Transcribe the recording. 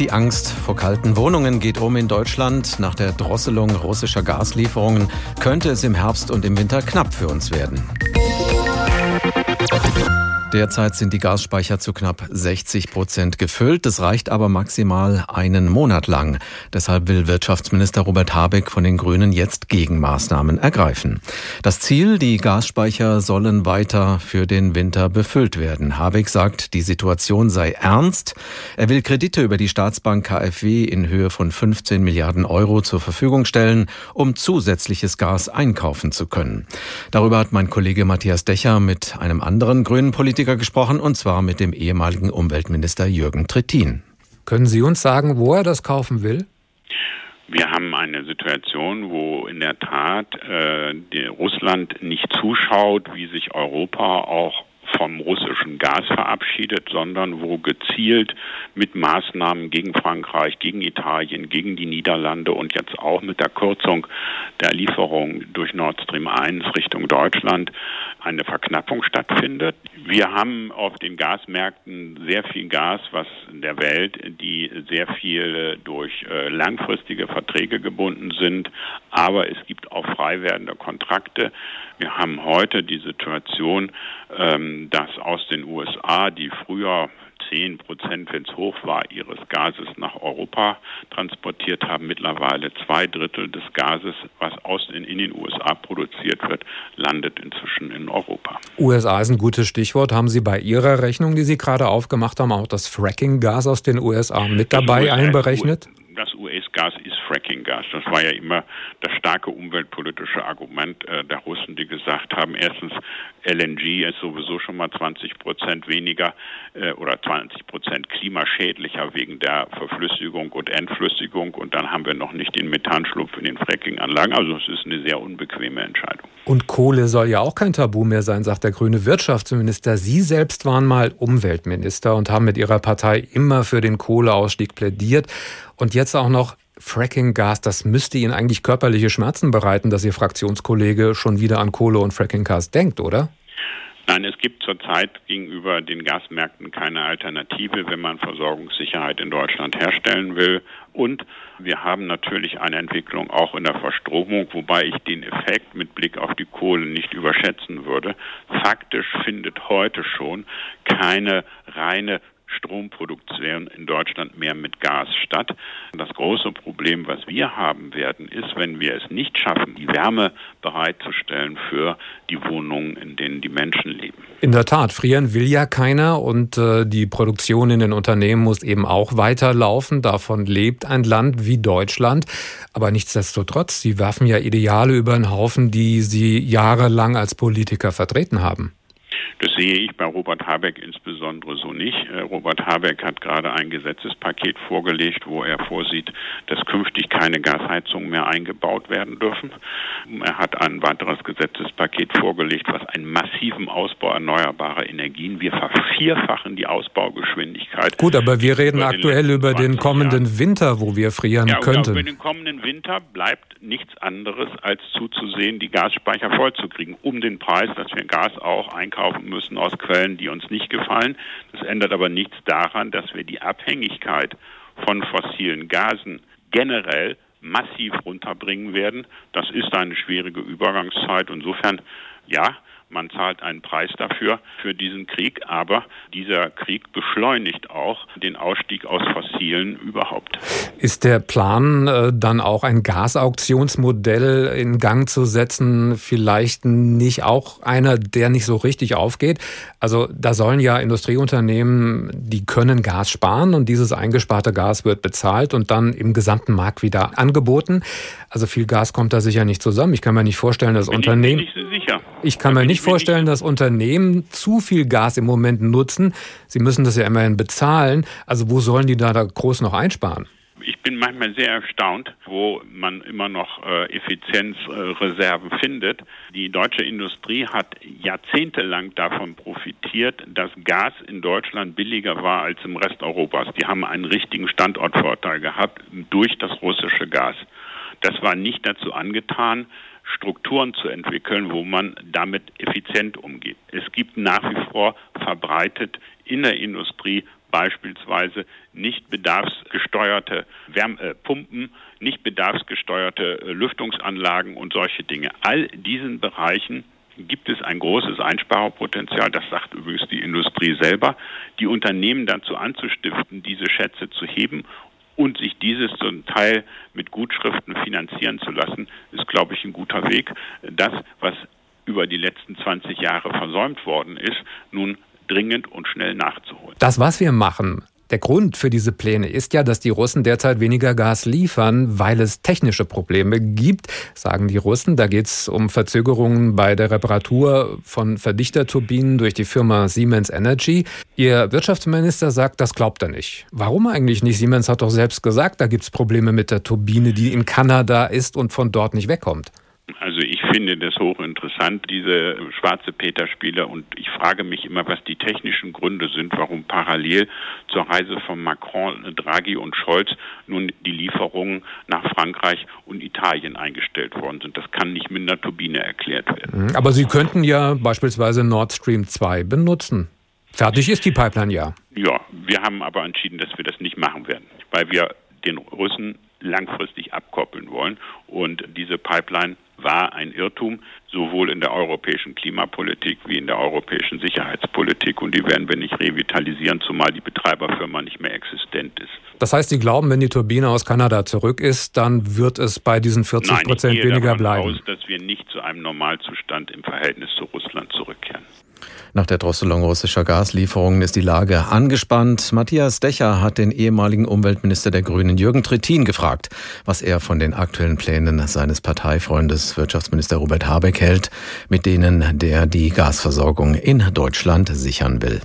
Die Angst vor kalten Wohnungen geht um in Deutschland. Nach der Drosselung russischer Gaslieferungen könnte es im Herbst und im Winter knapp für uns werden. Derzeit sind die Gasspeicher zu knapp 60 Prozent gefüllt. Das reicht aber maximal einen Monat lang. Deshalb will Wirtschaftsminister Robert Habeck von den Grünen jetzt Gegenmaßnahmen ergreifen. Das Ziel, die Gasspeicher sollen weiter für den Winter befüllt werden. Habeck sagt, die Situation sei ernst. Er will Kredite über die Staatsbank KfW in Höhe von 15 Milliarden Euro zur Verfügung stellen, um zusätzliches Gas einkaufen zu können. Darüber hat mein Kollege Matthias Decher mit einem anderen grünen Politiker Politiker gesprochen, und zwar mit dem ehemaligen Umweltminister Jürgen Trittin. Können Sie uns sagen, wo er das kaufen will? Wir haben eine Situation, wo in der Tat äh, Russland nicht zuschaut, wie sich Europa auch vom russischen Gas verabschiedet, sondern wo gezielt mit Maßnahmen gegen Frankreich, gegen Italien, gegen die Niederlande und jetzt auch mit der Kürzung der Lieferung durch Nord Stream 1 Richtung Deutschland eine Verknappung stattfindet. Wir haben auf den Gasmärkten sehr viel Gas, was in der Welt, die sehr viel durch äh, langfristige Verträge gebunden sind, aber es gibt auch frei werdende Kontrakte. Wir haben heute die Situation, ähm, dass aus den USA, die früher 10 Prozent, wenn es hoch war, ihres Gases nach Europa transportiert haben. Mittlerweile zwei Drittel des Gases, was aus in, in den USA produziert wird, landet inzwischen in Europa. USA ist ein gutes Stichwort. Haben Sie bei Ihrer Rechnung, die Sie gerade aufgemacht haben, auch das Fracking-Gas aus den USA mit dabei einberechnet? Das US-Gas ist Fracking-Gas. Das war ja immer das starke umweltpolitische Argument äh, der Russen, die gesagt haben, erstens, LNG ist sowieso schon mal 20 Prozent weniger äh, oder 20 Prozent klimaschädlicher wegen der Verflüssigung und Entflüssigung und dann haben wir noch nicht den Methanschlupf in den Fracking-Anlagen. Also es ist eine sehr unbequeme Entscheidung. Und Kohle soll ja auch kein Tabu mehr sein, sagt der grüne Wirtschaftsminister. Sie selbst waren mal Umweltminister und haben mit Ihrer Partei immer für den Kohleausstieg plädiert. Und jetzt auch noch Fracking-Gas, das müsste Ihnen eigentlich körperliche Schmerzen bereiten, dass Ihr Fraktionskollege schon wieder an Kohle und Fracking-Gas denkt, oder? Nein, es gibt zurzeit gegenüber den Gasmärkten keine Alternative, wenn man Versorgungssicherheit in Deutschland herstellen will. Und wir haben natürlich eine Entwicklung auch in der Verstromung, wobei ich den Effekt mit Blick auf die Kohle nicht überschätzen würde. Faktisch findet heute schon keine reine Stromproduktion in Deutschland mehr mit Gas statt. Das große Problem, was wir haben werden, ist, wenn wir es nicht schaffen, die Wärme bereitzustellen für die Wohnungen, in denen die Menschen leben. In der Tat, frieren will ja keiner und äh, die Produktion in den Unternehmen muss eben auch weiterlaufen. Davon lebt ein Land wie Deutschland. Aber nichtsdestotrotz, Sie werfen ja Ideale über den Haufen, die Sie jahrelang als Politiker vertreten haben. Das sehe ich bei Robert Habeck insbesondere so nicht. Äh, Robert Habeck hat gerade ein Gesetzespaket vorgelegt, wo er vorsieht, dass künftig keine Gasheizungen mehr eingebaut werden dürfen. Er hat ein weiteres Gesetzespaket vorgelegt, was einen massiven Ausbau erneuerbarer Energien. Wir vervierfachen die Ausbaugeschwindigkeit. Gut, aber wir reden über aktuell über den kommenden Jahren. Winter, wo wir frieren ja, könnten. Über den kommenden Winter bleibt nichts anderes, als zuzusehen, die Gasspeicher vollzukriegen, um den Preis, dass wir Gas auch einkaufen müssen aus Quellen, die uns nicht gefallen. Das ändert aber nichts daran, dass wir die Abhängigkeit von fossilen Gasen generell massiv runterbringen werden. Das ist eine schwierige Übergangszeit. Insofern, ja, man zahlt einen Preis dafür, für diesen Krieg, aber dieser Krieg beschleunigt auch den Ausstieg aus Fossilen überhaupt. Ist der Plan, äh, dann auch ein Gasauktionsmodell in Gang zu setzen, vielleicht nicht auch einer, der nicht so richtig aufgeht? Also da sollen ja Industrieunternehmen, die können Gas sparen und dieses eingesparte Gas wird bezahlt und dann im gesamten Markt wieder angeboten. Also viel Gas kommt da sicher nicht zusammen. Ich kann mir nicht vorstellen, dass Unternehmen. Ich sicher. Ich kann mir nicht vorstellen, dass Unternehmen zu viel Gas im Moment nutzen. Sie müssen das ja immerhin bezahlen. Also wo sollen die da, da groß noch einsparen? Ich bin manchmal sehr erstaunt, wo man immer noch äh, Effizienzreserven findet. Die deutsche Industrie hat jahrzehntelang davon profitiert, dass Gas in Deutschland billiger war als im Rest Europas. Die haben einen richtigen Standortvorteil gehabt durch das russische Gas. Das war nicht dazu angetan, Strukturen zu entwickeln, wo man damit effizient umgeht. Es gibt nach wie vor verbreitet in der Industrie beispielsweise nicht bedarfsgesteuerte Wärmepumpen, äh, nicht bedarfsgesteuerte äh, Lüftungsanlagen und solche Dinge. All diesen Bereichen gibt es ein großes Einsparungspotenzial. Das sagt übrigens die Industrie selber. Die Unternehmen dazu anzustiften, diese Schätze zu heben und sich dieses zum Teil mit Gutschriften finanzieren zu lassen, ist, glaube ich, ein guter Weg. Das, was über die letzten 20 Jahre versäumt worden ist, nun dringend und schnell nachzuholen. Das, was wir machen, der Grund für diese Pläne ist ja, dass die Russen derzeit weniger Gas liefern, weil es technische Probleme gibt, sagen die Russen. Da geht es um Verzögerungen bei der Reparatur von Verdichterturbinen durch die Firma Siemens Energy. Ihr Wirtschaftsminister sagt, das glaubt er nicht. Warum eigentlich nicht? Siemens hat doch selbst gesagt, da gibt es Probleme mit der Turbine, die in Kanada ist und von dort nicht wegkommt. Also finde das hochinteressant, diese schwarze Peter-Spiele. Und ich frage mich immer, was die technischen Gründe sind, warum parallel zur Reise von Macron, Draghi und Scholz nun die Lieferungen nach Frankreich und Italien eingestellt worden sind. Das kann nicht mit einer Turbine erklärt werden. Mhm. Aber Sie könnten ja beispielsweise Nord Stream 2 benutzen. Fertig ist die Pipeline ja. Ja, wir haben aber entschieden, dass wir das nicht machen werden, weil wir den Russen langfristig abkoppeln wollen. Und diese Pipeline war ein Irrtum, sowohl in der europäischen Klimapolitik wie in der europäischen Sicherheitspolitik. Und die werden wir nicht revitalisieren, zumal die Betreiberfirma nicht mehr existent ist. Das heißt, Sie glauben, wenn die Turbine aus Kanada zurück ist, dann wird es bei diesen 40 Prozent weniger bleiben? Aus, dass wir nicht zu einem Normalzustand im Verhältnis zu Russland zurückkehren. Nach der Drosselung russischer Gaslieferungen ist die Lage angespannt. Matthias Decher hat den ehemaligen Umweltminister der Grünen Jürgen Trittin gefragt, was er von den aktuellen Plänen seines Parteifreundes Wirtschaftsminister Robert Habeck hält, mit denen der die Gasversorgung in Deutschland sichern will.